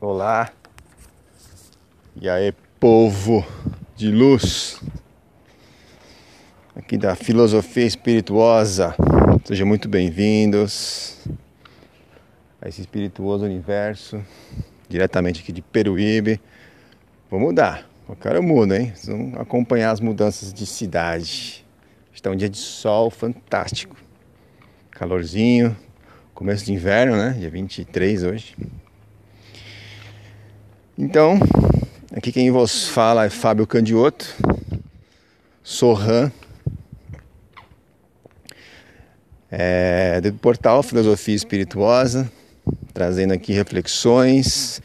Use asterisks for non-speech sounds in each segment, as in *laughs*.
Olá. E aí, povo de luz. Aqui da filosofia espirituosa. Sejam muito bem-vindos a esse espirituoso universo, diretamente aqui de Peruíbe. Vou mudar. Eu quero mudo, hein? Vamos acompanhar as mudanças de cidade. Está um dia de sol fantástico. Calorzinho. Começo de inverno, né? Dia 23 hoje. Então, aqui quem vos fala é Fábio Candioto, Sorran, é, do portal Filosofia Espirituosa, trazendo aqui reflexões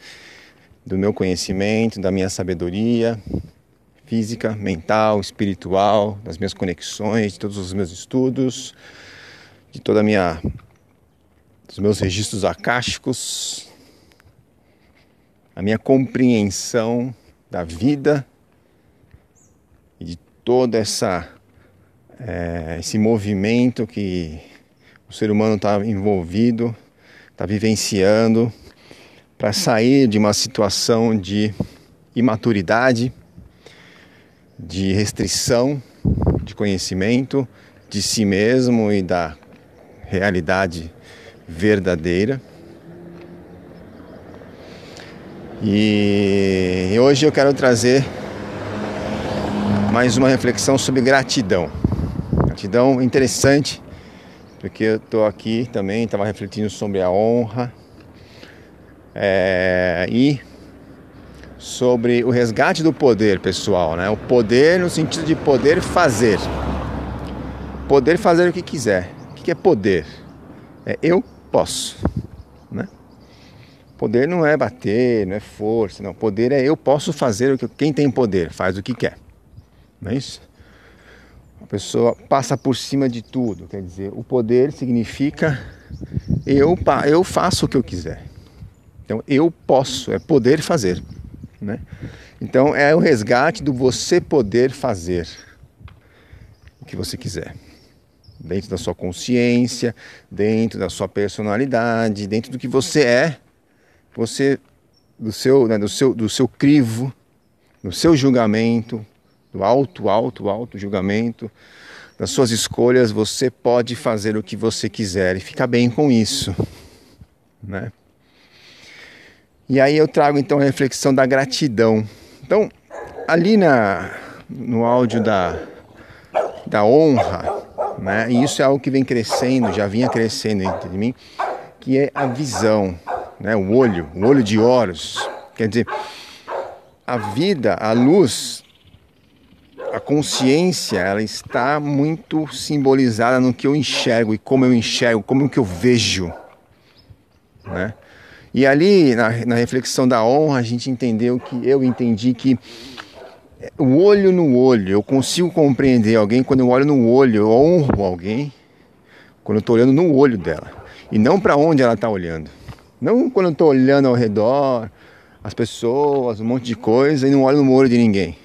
do meu conhecimento, da minha sabedoria física, mental, espiritual, das minhas conexões, de todos os meus estudos, de toda a minha dos meus registros acásticos, a minha compreensão da vida e de todo essa é, esse movimento que o ser humano está envolvido, está vivenciando para sair de uma situação de imaturidade, de restrição de conhecimento de si mesmo e da realidade verdadeira. E hoje eu quero trazer mais uma reflexão sobre gratidão. Gratidão interessante, porque eu estou aqui também, estava refletindo sobre a honra é, e sobre o resgate do poder pessoal, né? O poder no sentido de poder fazer. Poder fazer o que quiser. O que é poder? É eu posso. Poder não é bater, não é força, não. Poder é eu posso fazer o que quem tem poder faz o que quer. Não é isso? A pessoa passa por cima de tudo, quer dizer, o poder significa eu eu faço o que eu quiser. Então eu posso, é poder fazer, né? Então é o resgate do você poder fazer o que você quiser. Dentro da sua consciência, dentro da sua personalidade, dentro do que você é você do seu, né, do seu, do seu crivo, do seu julgamento, do alto, alto, alto julgamento, das suas escolhas, você pode fazer o que você quiser e ficar bem com isso, né? E aí eu trago então a reflexão da gratidão. Então, ali na no áudio da da honra, né? E isso é algo que vem crescendo, já vinha crescendo dentro de mim, que é a visão né? o olho, o olho de Horus. Quer dizer, a vida, a luz, a consciência, ela está muito simbolizada no que eu enxergo e como eu enxergo, como que eu vejo. Né? E ali, na, na reflexão da honra, a gente entendeu que eu entendi que o olho no olho, eu consigo compreender alguém quando eu olho no olho, eu honro alguém quando eu estou olhando no olho dela e não para onde ela está olhando. Não quando eu estou olhando ao redor, as pessoas, um monte de coisa e não olho no olho de ninguém.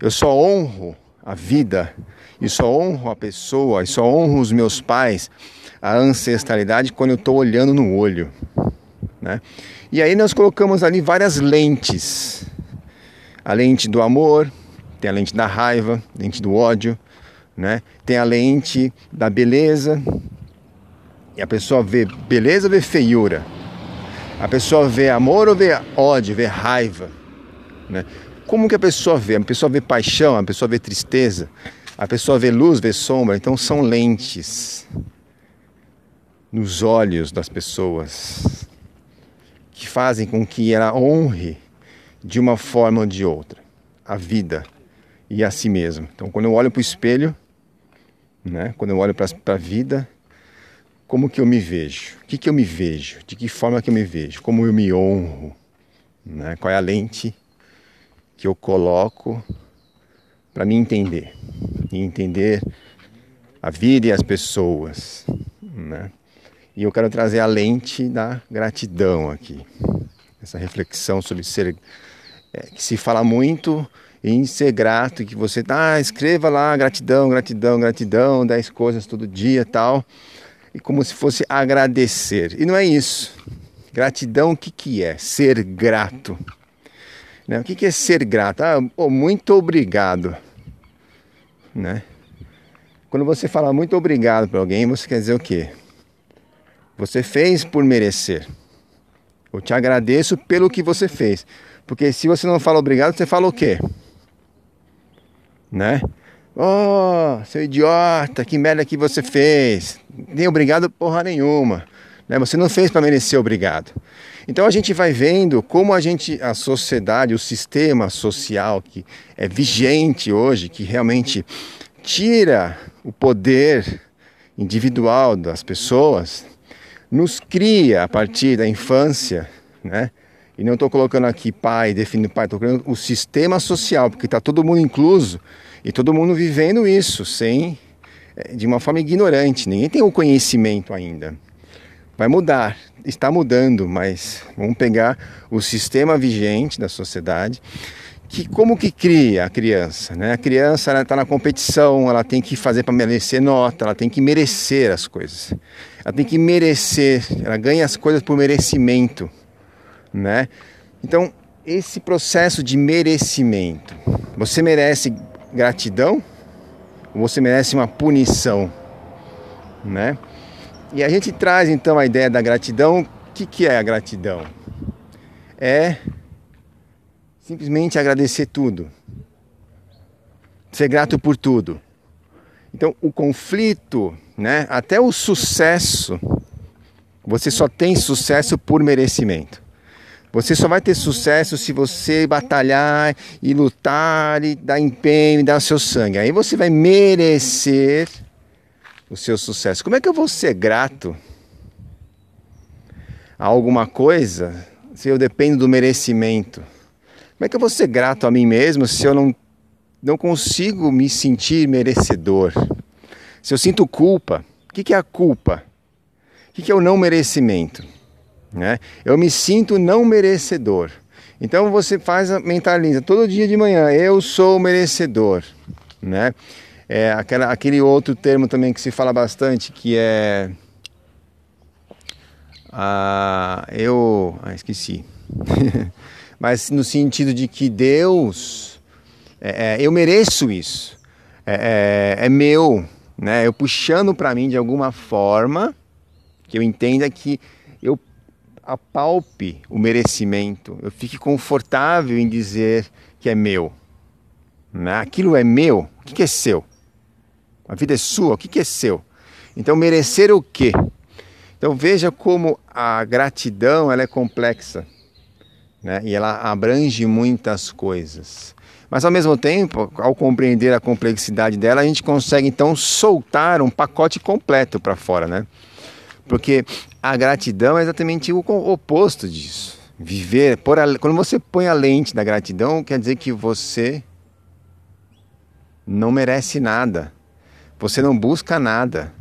Eu só honro a vida e só honro a pessoa e só honro os meus pais, a ancestralidade quando eu estou olhando no olho. Né? E aí nós colocamos ali várias lentes. A lente do amor, tem a lente da raiva, lente do ódio, né? tem a lente da beleza. E a pessoa vê beleza vê feiura? A pessoa vê amor ou vê ódio, vê raiva? Né? Como que a pessoa vê? A pessoa vê paixão, a pessoa vê tristeza, a pessoa vê luz, vê sombra. Então são lentes nos olhos das pessoas que fazem com que ela honre de uma forma ou de outra a vida e a si mesma. Então quando eu olho para o espelho, né, quando eu olho para a vida, como que eu me vejo, o que, que eu me vejo, de que forma que eu me vejo, como eu me honro, né? qual é a lente que eu coloco para me entender e entender a vida e as pessoas. Né? E eu quero trazer a lente da gratidão aqui, essa reflexão sobre ser, é, que se fala muito em ser grato, que você ah, escreva lá gratidão, gratidão, gratidão, dez coisas todo dia tal e como se fosse agradecer. E não é isso. Gratidão, o que, que é? Ser grato. Né? O que, que é ser grato? Ah, oh, muito obrigado. Né? Quando você fala muito obrigado para alguém, você quer dizer o quê? Você fez por merecer. Eu te agradeço pelo que você fez. Porque se você não fala obrigado, você fala o quê? Né? Oh, seu idiota, que merda que você fez. Nem obrigado porra nenhuma. Né? Você não fez para merecer obrigado. Então a gente vai vendo como a gente, a sociedade, o sistema social que é vigente hoje, que realmente tira o poder individual das pessoas, nos cria a partir da infância, né? E não estou colocando aqui pai, definindo pai, estou colocando o sistema social, porque está todo mundo incluso e todo mundo vivendo isso sem eh, de uma forma ignorante. Ninguém tem o conhecimento ainda. Vai mudar, está mudando, mas vamos pegar o sistema vigente da sociedade, que como que cria a criança, né? A criança está na competição, ela tem que fazer para merecer nota, ela tem que merecer as coisas, ela tem que merecer, ela ganha as coisas por merecimento, né? Então esse processo de merecimento, você merece gratidão ou você merece uma punição, né? E a gente traz então a ideia da gratidão. O que, que é a gratidão? É simplesmente agradecer tudo, ser grato por tudo. Então, o conflito, né, até o sucesso, você só tem sucesso por merecimento. Você só vai ter sucesso se você batalhar e lutar e dar empenho e dar o seu sangue. Aí você vai merecer o seu sucesso. Como é que eu vou ser grato a alguma coisa se eu dependo do merecimento? Como é que eu vou ser grato a mim mesmo se eu não, não consigo me sentir merecedor? Se eu sinto culpa, o que, é a culpa? O que é o não merecimento? Né? Eu me sinto não merecedor. Então você faz a mentaliza todo dia de manhã, eu sou merecedor, né? É, aquela, aquele outro termo também que se fala bastante, que é. Ah, eu. Ah, esqueci. *laughs* Mas no sentido de que Deus. É, é, eu mereço isso. É, é, é meu. Né? Eu puxando para mim de alguma forma que eu entenda que apalpe o merecimento, eu fique confortável em dizer que é meu. Né? Aquilo é meu, o que é seu? A vida é sua, o que é seu? Então, merecer o quê? Então, veja como a gratidão ela é complexa né? e ela abrange muitas coisas. Mas, ao mesmo tempo, ao compreender a complexidade dela, a gente consegue então soltar um pacote completo para fora, né? Porque a gratidão é exatamente o oposto disso. Viver, por a, quando você põe a lente da gratidão, quer dizer que você não merece nada. Você não busca nada.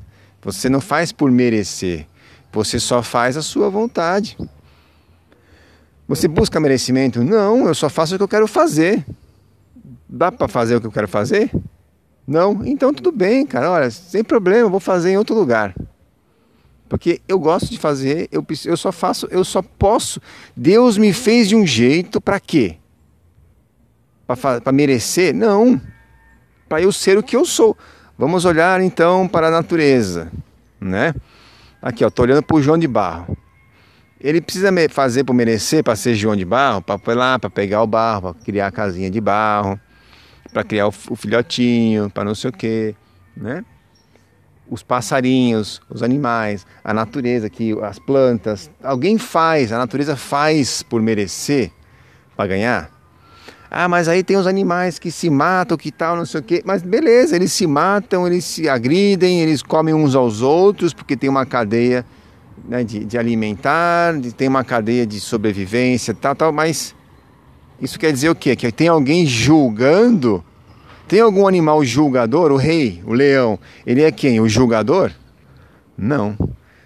Você não faz por merecer. Você só faz a sua vontade. Você busca merecimento? Não, eu só faço o que eu quero fazer. Dá para fazer o que eu quero fazer? Não? Então tudo bem, cara. Olha, sem problema, eu vou fazer em outro lugar. Porque eu gosto de fazer, eu, eu só faço, eu só posso. Deus me fez de um jeito para quê? Para merecer? Não. Para eu ser o que eu sou. Vamos olhar então para a natureza, né? Aqui, ó, tô olhando para o João de Barro. Ele precisa fazer para merecer, para ser João de Barro, para lá, para pegar o barro, para criar a casinha de barro, para criar o, o filhotinho, para não sei o quê, né? Os passarinhos, os animais, a natureza, aqui, as plantas. Alguém faz, a natureza faz por merecer, para ganhar? Ah, mas aí tem os animais que se matam, que tal, não sei o quê. Mas beleza, eles se matam, eles se agridem, eles comem uns aos outros, porque tem uma cadeia né, de, de alimentar, de, tem uma cadeia de sobrevivência, tal, tal. Mas isso quer dizer o quê? Que tem alguém julgando? Tem algum animal julgador? O rei, o leão, ele é quem? O julgador? Não.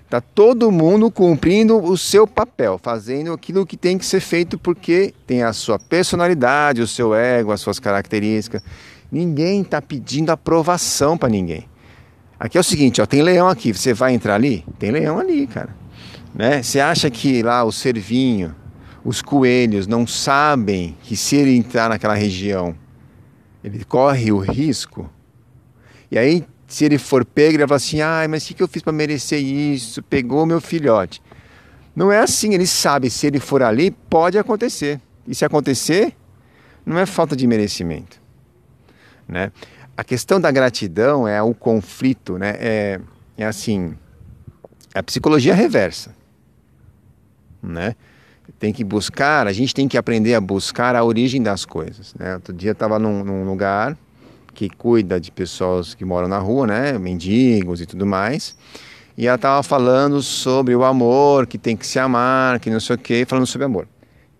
Está todo mundo cumprindo o seu papel, fazendo aquilo que tem que ser feito porque tem a sua personalidade, o seu ego, as suas características. Ninguém está pedindo aprovação para ninguém. Aqui é o seguinte, ó, tem leão aqui, você vai entrar ali? Tem leão ali, cara. Né? Você acha que lá o cervinho, os coelhos não sabem que se ele entrar naquela região, ele corre o risco? E aí, se ele for pego, ele vai falar assim: ai, mas o que eu fiz para merecer isso? Pegou meu filhote. Não é assim, ele sabe, se ele for ali, pode acontecer. E se acontecer, não é falta de merecimento. Né? A questão da gratidão é o conflito, né? é, é assim, é a psicologia reversa. Né? Tem que buscar, a gente tem que aprender a buscar a origem das coisas. Né? Outro dia estava num, num lugar que cuida de pessoas que moram na rua, né? mendigos e tudo mais. E ela estava falando sobre o amor, que tem que se amar, que não sei o quê, falando sobre amor.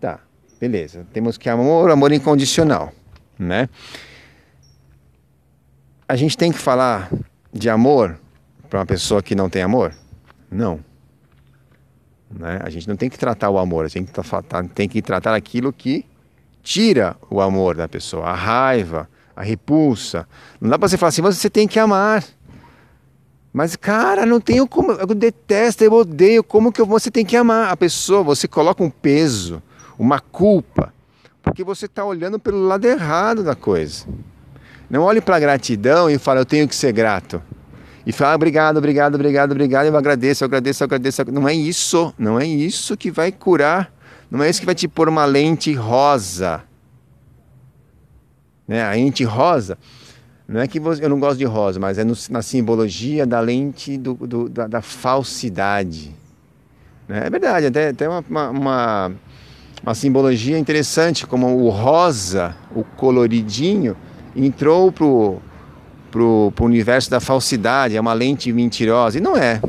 Tá, beleza. Temos que amor, amor incondicional, né? A gente tem que falar de amor para uma pessoa que não tem amor? Não. Né? A gente não tem que tratar o amor, a gente tem que tratar aquilo que tira o amor da pessoa, a raiva, a repulsa. Não dá para você falar assim, você tem que amar. Mas, cara, não tenho como. Eu detesto, eu odeio. Como que você tem que amar a pessoa? Você coloca um peso, uma culpa, porque você está olhando pelo lado errado da coisa. Não olhe para a gratidão e fale, eu tenho que ser grato. E fala, ah, obrigado, obrigado, obrigado, obrigado, eu agradeço, eu agradeeço, eu agradeço. Não é isso, não é isso que vai curar. Não é isso que vai te pôr uma lente rosa. Né? A lente rosa não é que você, eu não gosto de rosa, mas é no, na simbologia da lente do, do, da, da, falsidade. Né? É verdade, até, até uma, uma, uma, simbologia interessante, como o rosa, o coloridinho, entrou pro, pro, pro universo da falsidade, é uma lente mentirosa, e não é.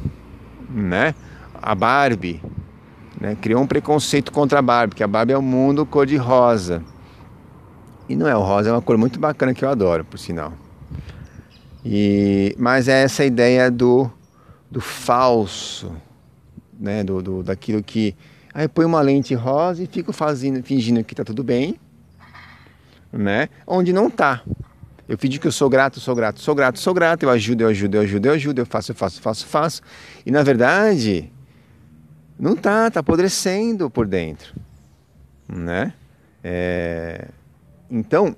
Né? A Barbie né? criou um preconceito contra a Barbie, que a Barbie é o um mundo cor-de-rosa. E não é, o rosa é uma cor muito bacana que eu adoro, por sinal. E, mas é essa ideia do, do falso, né? do, do, daquilo que. Aí põe uma lente rosa e fico fazendo, fingindo que está tudo bem, né? onde não está. Eu fingi que eu sou grato, sou grato, sou grato, sou grato, eu ajudo, eu ajudo, eu ajudo, eu ajudo, eu faço, eu faço, faço, faço. E na verdade, não tá, tá apodrecendo por dentro, né? É... Então,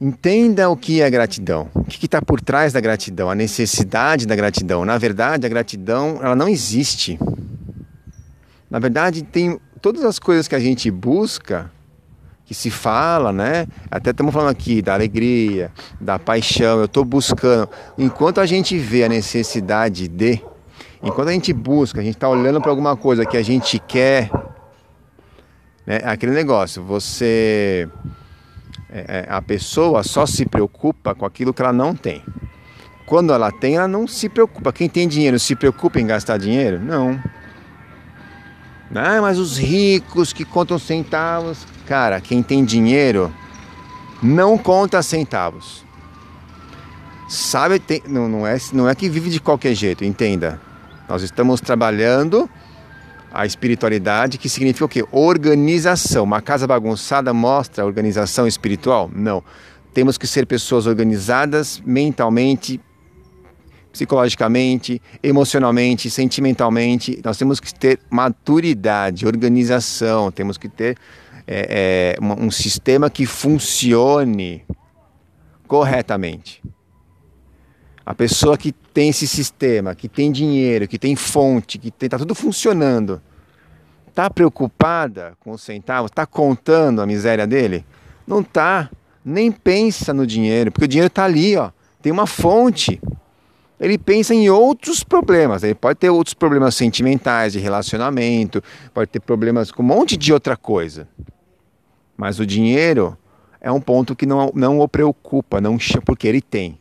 Entenda o que é gratidão. O que está por trás da gratidão, a necessidade da gratidão. Na verdade, a gratidão ela não existe. Na verdade, tem todas as coisas que a gente busca, que se fala, né? Até estamos falando aqui da alegria, da paixão. Eu estou buscando. Enquanto a gente vê a necessidade de, enquanto a gente busca, a gente está olhando para alguma coisa que a gente quer, né? Aquele negócio. Você é, é, a pessoa só se preocupa com aquilo que ela não tem. Quando ela tem, ela não se preocupa. Quem tem dinheiro se preocupa em gastar dinheiro? Não. Ah, mas os ricos que contam centavos. Cara, quem tem dinheiro não conta centavos. Sabe, tem, não, não, é, não é que vive de qualquer jeito, entenda. Nós estamos trabalhando a espiritualidade, que significa o quê? Organização. Uma casa bagunçada mostra organização espiritual? Não. Temos que ser pessoas organizadas mentalmente, psicologicamente, emocionalmente, sentimentalmente. Nós temos que ter maturidade, organização, temos que ter é, é, um sistema que funcione corretamente. A pessoa que tem esse sistema, que tem dinheiro, que tem fonte, que está tudo funcionando, está preocupada com os centavos? Está contando a miséria dele? Não está. Nem pensa no dinheiro, porque o dinheiro está ali, ó. Tem uma fonte. Ele pensa em outros problemas. Ele pode ter outros problemas sentimentais, de relacionamento, pode ter problemas com um monte de outra coisa. Mas o dinheiro é um ponto que não, não o preocupa, não porque ele tem.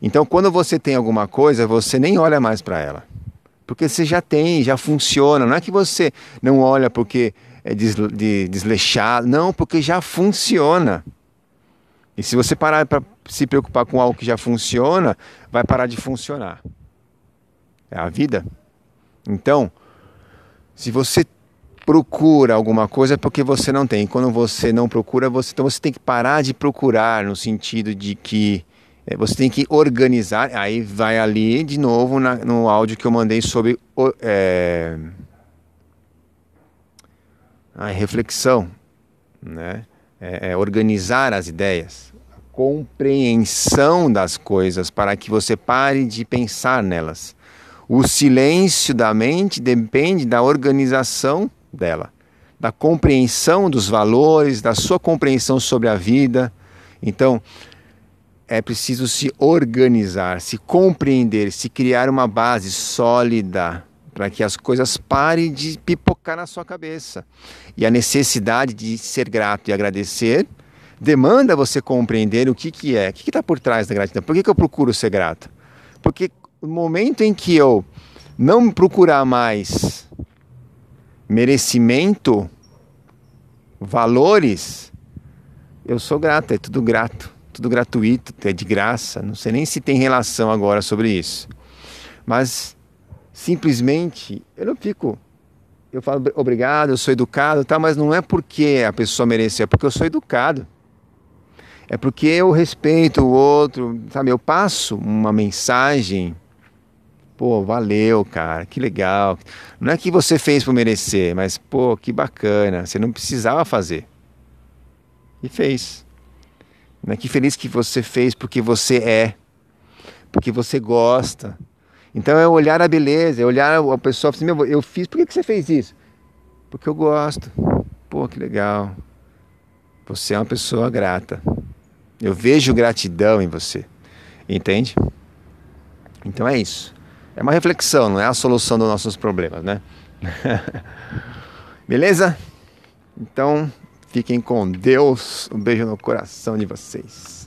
Então, quando você tem alguma coisa, você nem olha mais para ela. Porque você já tem, já funciona. Não é que você não olha porque é desleixado. Não, porque já funciona. E se você parar para se preocupar com algo que já funciona, vai parar de funcionar. É a vida. Então, se você procura alguma coisa porque você não tem. Quando você não procura, você, então você tem que parar de procurar no sentido de que É, você tem que organizar, aí vai ali de novo na, no áudio que eu mandei sobre é, a reflexão, né? É, é organizar as ideias, a compreensão das coisas para que você pare de pensar nelas. O silêncio da mente depende da organização dela, da compreensão dos valores, da sua compreensão sobre a vida. Então, é preciso se organizar, se compreender, se criar uma base sólida para que as coisas parem de pipocar na sua cabeça. E a necessidade de ser grato e agradecer demanda você compreender o que, que é, o que está por trás da gratidão. Por que, que eu procuro ser grato? Porque no momento em que eu não procurar mais merecimento, valores, eu sou grato, é tudo grato tudo gratuito, é de graça. Não sei nem se tem relação agora sobre isso. Mas simplesmente eu não fico. Eu falo obrigado, eu sou educado, tá, mas não é porque a pessoa mereceu, é porque eu sou educado. É porque eu respeito o outro, sabe? Eu passo uma mensagem. Pô, valeu, cara, que legal. Não é que você fez por merecer, mas pô, que bacana. Você não precisava fazer. E fez. Né? Que feliz que você fez porque você é, porque você gosta. Então é olhar a beleza, é olhar a pessoa assim, meu, eu fiz, por que você fez isso? Porque eu gosto. Pô, que legal. Você é uma pessoa grata. Eu vejo gratidão em você. Entende? Então é isso. É uma reflexão, não é a solução dos nossos problemas, né? *laughs* Beleza? Então, Fiquem com Deus. Um beijo no coração de vocês.